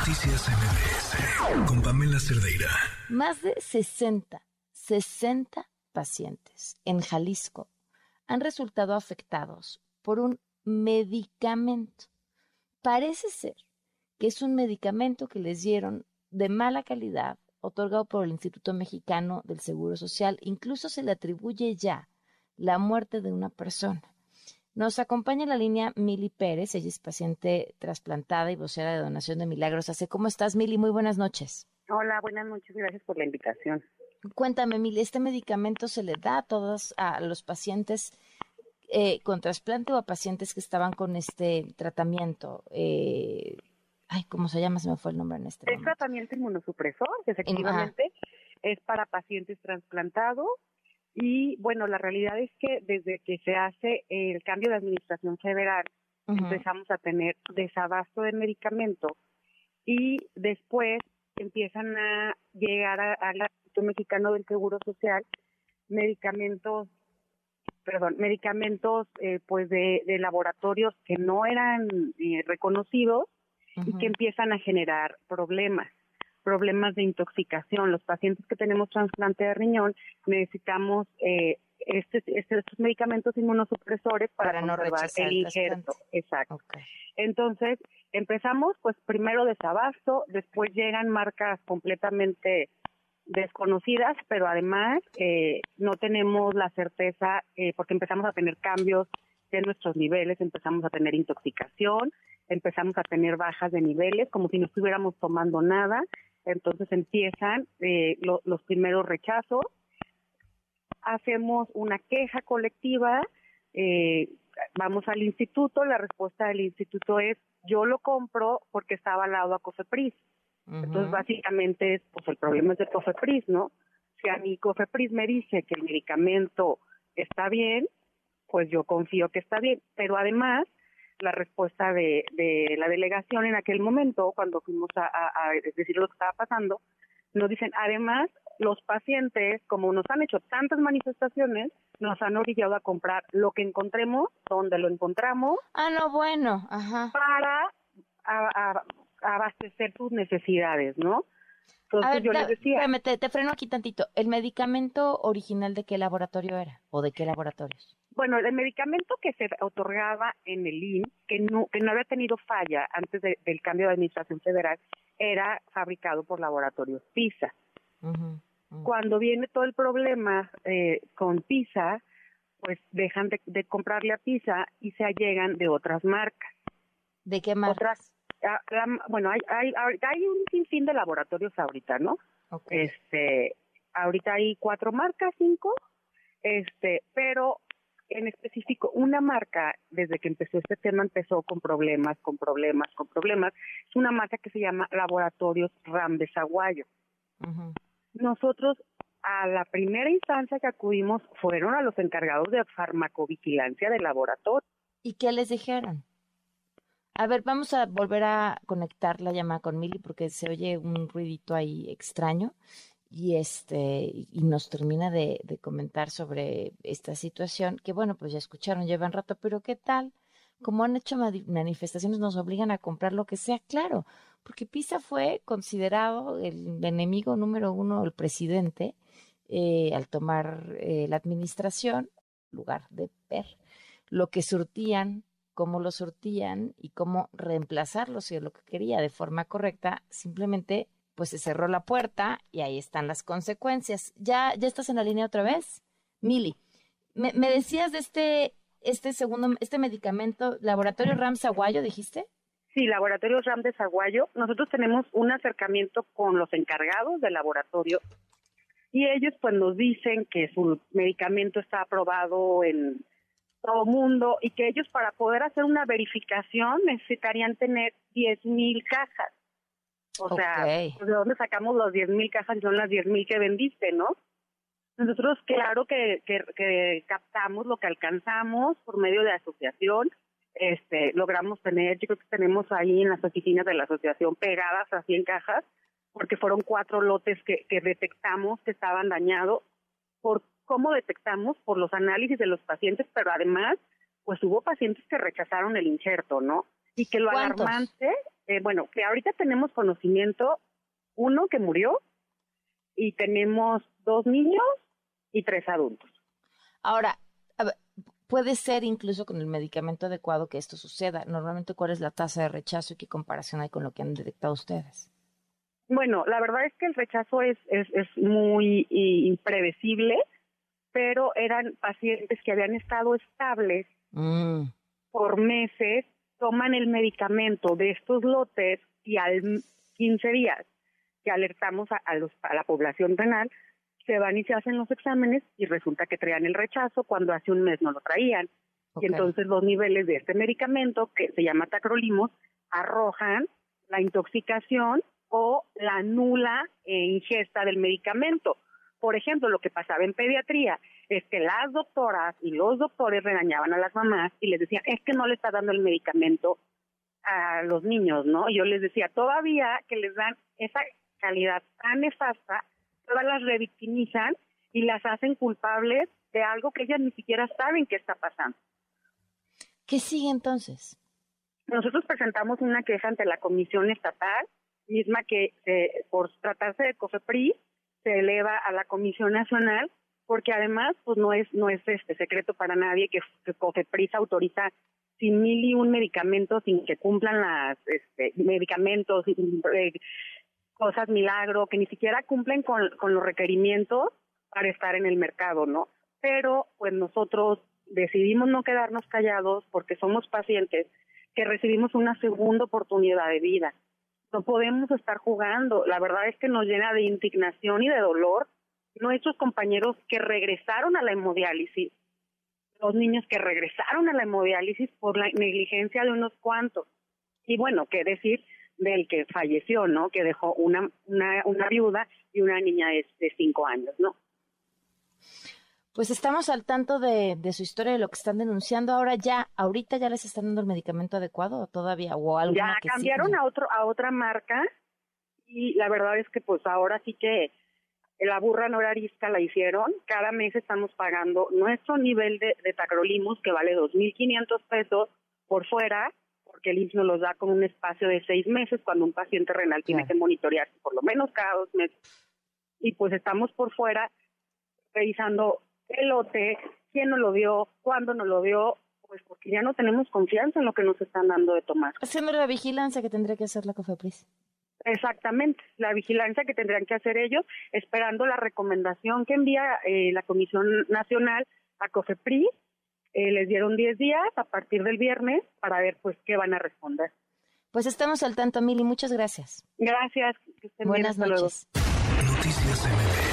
Noticias MBS con Pamela Cerdeira. Más de 60, 60 pacientes en Jalisco han resultado afectados por un medicamento. Parece ser que es un medicamento que les dieron de mala calidad, otorgado por el Instituto Mexicano del Seguro Social. Incluso se le atribuye ya la muerte de una persona. Nos acompaña la línea Mili Pérez, ella es paciente trasplantada y vocera de donación de milagros. Hace ¿Cómo estás, Mili? Muy buenas noches. Hola, buenas noches, gracias por la invitación. Cuéntame, Mili, ¿este medicamento se le da a todos a los pacientes eh, con trasplante o a pacientes que estaban con este tratamiento? Eh, ay, ¿cómo se llama? Se me fue el nombre en este Es tratamiento inmunosupresor, efectivamente, es para pacientes trasplantados y bueno, la realidad es que desde que se hace el cambio de administración federal, empezamos a tener desabasto de medicamento y después empiezan a llegar al Instituto Mexicano del Seguro Social medicamentos, perdón, medicamentos eh, pues de, laboratorios que no eran eh, reconocidos y que empiezan a generar problemas problemas de intoxicación. Los pacientes que tenemos trasplante de riñón necesitamos eh, este, este, estos medicamentos inmunosupresores para, no conservar el injerto. Exacto. Entonces, empezamos pues primero desabasto, después llegan marcas completamente desconocidas, pero además eh, no tenemos la certeza eh, porque empezamos a tener cambios de nuestros niveles, empezamos a tener intoxicación, empezamos a tener bajas de niveles, como si no estuviéramos tomando nada, entonces empiezan eh, los primeros rechazos, hacemos una queja colectiva, eh, vamos al instituto, la respuesta del instituto es yo lo compro porque está avalado a COFEPRIS. Entonces básicamente es, pues el problema es de COFEPRIS, ¿no? Si a mi COFEPRIS me dice que el medicamento está bien, pues yo confío que está bien, pero además la respuesta de, de la delegación en aquel momento, cuando fuimos a, a, decir lo que estaba pasando, nos dicen, además, los pacientes, como nos han hecho tantas manifestaciones, nos han orillado a comprar lo que encontremos, donde lo encontramos. Ah, no, bueno, ajá. Para abastecer sus necesidades, ¿no? Entonces yo les decía. te, te, freno aquí tantito. ¿El medicamento original de qué laboratorio era? ¿O de qué laboratorios? Bueno, el medicamento que se otorgaba en el IN, que no, que no había tenido falla antes del cambio de administración federal, era fabricado por laboratorios PISA. Cuando viene todo el problema eh, con PISA, pues dejan de, comprarle a PISA y se allegan de otras marcas. ¿De qué marcas? Ah, bueno, hay, hay, hay un sinfín de laboratorios ahorita, ¿no? Este, ahorita hay cuatro marcas, cinco, este, pero en específico, una marca, desde que empezó este tema, empezó con problemas, con problemas, con problemas. Es una marca que se llama Laboratorios RAM de Zaguayo. Nosotros, a la primera instancia que acudimos, fueron a los encargados de farmacovigilancia del laboratorio. ¿Y qué les dijeron? A ver, vamos a volver a conectar la llamada con Mili porque se oye un ruidito ahí extraño y este y nos termina de, comentar sobre esta situación que bueno pues ya escucharon llevan rato pero qué tal como han hecho manifestaciones nos obligan a comprar lo que sea claro porque Pisa fue considerado el enemigo número uno del presidente eh, al tomar eh, la administración lugar de ver lo que surtían cómo lo surtían y cómo reemplazarlo si es lo que quería de forma correcta simplemente pues se cerró la puerta y ahí están las consecuencias. ¿Ya, ya estás en la línea otra vez? Mili, me, decías de este, este segundo, este medicamento, Laboratorio RAM Zaguayo, dijiste? Sí, Laboratorio RAM de Zaguayo. Nosotros tenemos un acercamiento con los encargados del laboratorio y ellos pues nos dicen que su medicamento está aprobado en todo mundo y que ellos para poder hacer una verificación necesitarían tener 10.000 cajas. O sea, pues, ¿de dónde sacamos los 10 mil cajas y son las 10 mil que vendiste, no? Nosotros, claro que, que, captamos lo que alcanzamos por medio de asociación. Este, logramos tener, yo creo que tenemos ahí en las oficinas de la asociación pegadas a 100 cajas, porque fueron cuatro lotes que, que detectamos que estaban dañados. ¿Por cómo detectamos? Por los análisis de los pacientes, pero además, pues hubo pacientes que rechazaron el injerto, ¿no? Y que lo alarmante eh, bueno, que ahorita tenemos conocimiento, uno que murió y tenemos dos niños y tres adultos. Ahora, puede ser incluso con el medicamento adecuado que esto suceda. Normalmente, ¿cuál es la tasa de rechazo y qué comparación hay con lo que han detectado ustedes? Bueno, la verdad es que el rechazo es, es, es muy impredecible, pero eran pacientes que habían estado estables mm. por meses, toman el medicamento de estos lotes y al 15 días que alertamos a, los, a la población renal, se van y se hacen los exámenes y resulta que traían el rechazo cuando hace un mes no lo traían. Y entonces los niveles de este medicamento, que se llama tacrolimus, arrojan la intoxicación o la nula ingesta del medicamento. Por ejemplo, lo que pasaba en pediatría es que las doctoras y los doctores regañaban a las mamás y les decían, es que no le está dando el medicamento a los niños, ¿no? Yo les decía, todavía que les dan esa calidad tan nefasta, todas las revictimizan y las hacen culpables de algo que ellas ni siquiera saben que está pasando. ¿Qué sigue entonces? Nosotros presentamos una queja ante la Comisión Estatal, misma que por tratarse de COFEPRI se eleva a la Comisión Nacional, porque además pues no es no es este secreto para nadie que, que autoriza sin mil y un medicamentos sin que cumplan las este, medicamentos, eh, cosas milagro, que ni siquiera cumplen con, con los requerimientos para estar en el mercado, ¿no? Pero pues nosotros decidimos no quedarnos callados porque somos pacientes que recibimos una segunda oportunidad de vida. No podemos estar jugando. La verdad es que nos llena de indignación y de dolor nuestros compañeros que regresaron a la hemodiálisis, los niños que regresaron a la hemodiálisis por la negligencia de unos cuantos. Y bueno, qué decir del que falleció, ¿no? Que dejó una, una, una viuda y una niña de, cinco años, ¿no? Pues estamos al tanto de, de, su historia, de lo que están denunciando. Ahora ya, ahorita ya les están dando el medicamento adecuado o todavía o algo Ya cambiaron a otro a otra marca y la verdad es que pues ahora sí que la burra no era arisca la hicieron. Cada mes estamos pagando nuestro nivel de, de tacrolimus que vale 2.500 pesos por fuera porque el IMSS nos los da con un espacio de seis meses cuando un paciente renal tiene que monitorearse por lo menos cada dos meses. Y pues estamos por fuera revisando el lote, quién nos lo dio, cuándo nos lo dio, pues porque ya no tenemos confianza en lo que nos están dando de tomar. Haciendo la vigilancia que tendría que hacer la COFEPRIS. Exactamente, la vigilancia que tendrían que hacer ellos, esperando la recomendación que envía eh, la Comisión Nacional a COFEPRIS eh, les dieron 10 días a partir del viernes para ver pues qué van a responder. Pues estamos al tanto, Mili. Muchas gracias. Gracias. Buenas noches. Noticias